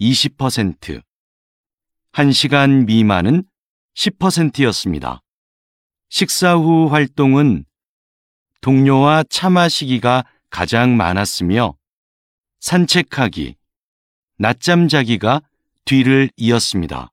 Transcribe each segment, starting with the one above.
20%, 1시간 미만은 10%였습니다. 식사 후 활동은 동료와 차 마시기가 가장 많았으며, 산책하기, 낮잠 자기가 뒤를 이었습니다.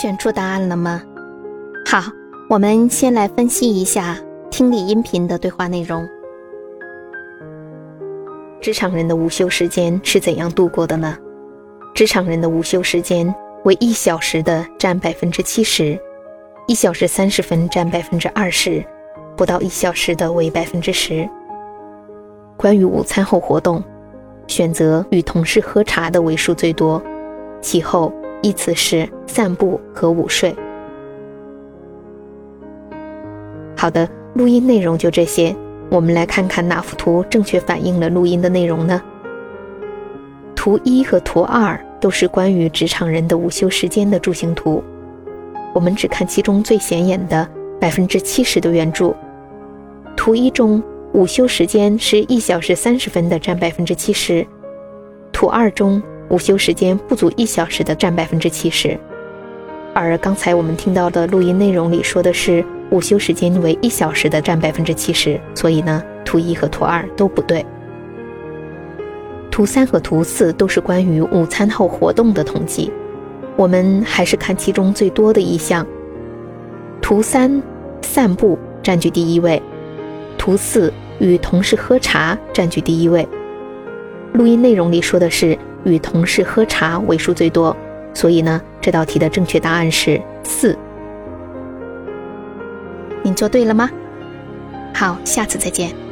选出答案了吗？好，我们先来分析一下听力音频的对话内容。职场人的午休时间是怎样度过的呢？职场人的午休时间为一小时的占百分之七十，一小时三十分占百分之二十，不到一小时的为百分之十。关于午餐后活动，选择与同事喝茶的为数最多，其后依次是散步和午睡。好的，录音内容就这些。我们来看看哪幅图正确反映了录音的内容呢？图一和图二都是关于职场人的午休时间的柱形图。我们只看其中最显眼的百分之七十的圆柱。图一中午休时间是一小时三十分的占百分之七十，图二中午休时间不足一小时的占百分之七十。而刚才我们听到的录音内容里说的是。午休时间为一小时的占百分之七十，所以呢，图一和图二都不对。图三和图四都是关于午餐后活动的统计，我们还是看其中最多的一项。图三，散步占据第一位；图四，与同事喝茶占据第一位。录音内容里说的是与同事喝茶为数最多，所以呢，这道题的正确答案是四。您做对了吗？好，下次再见。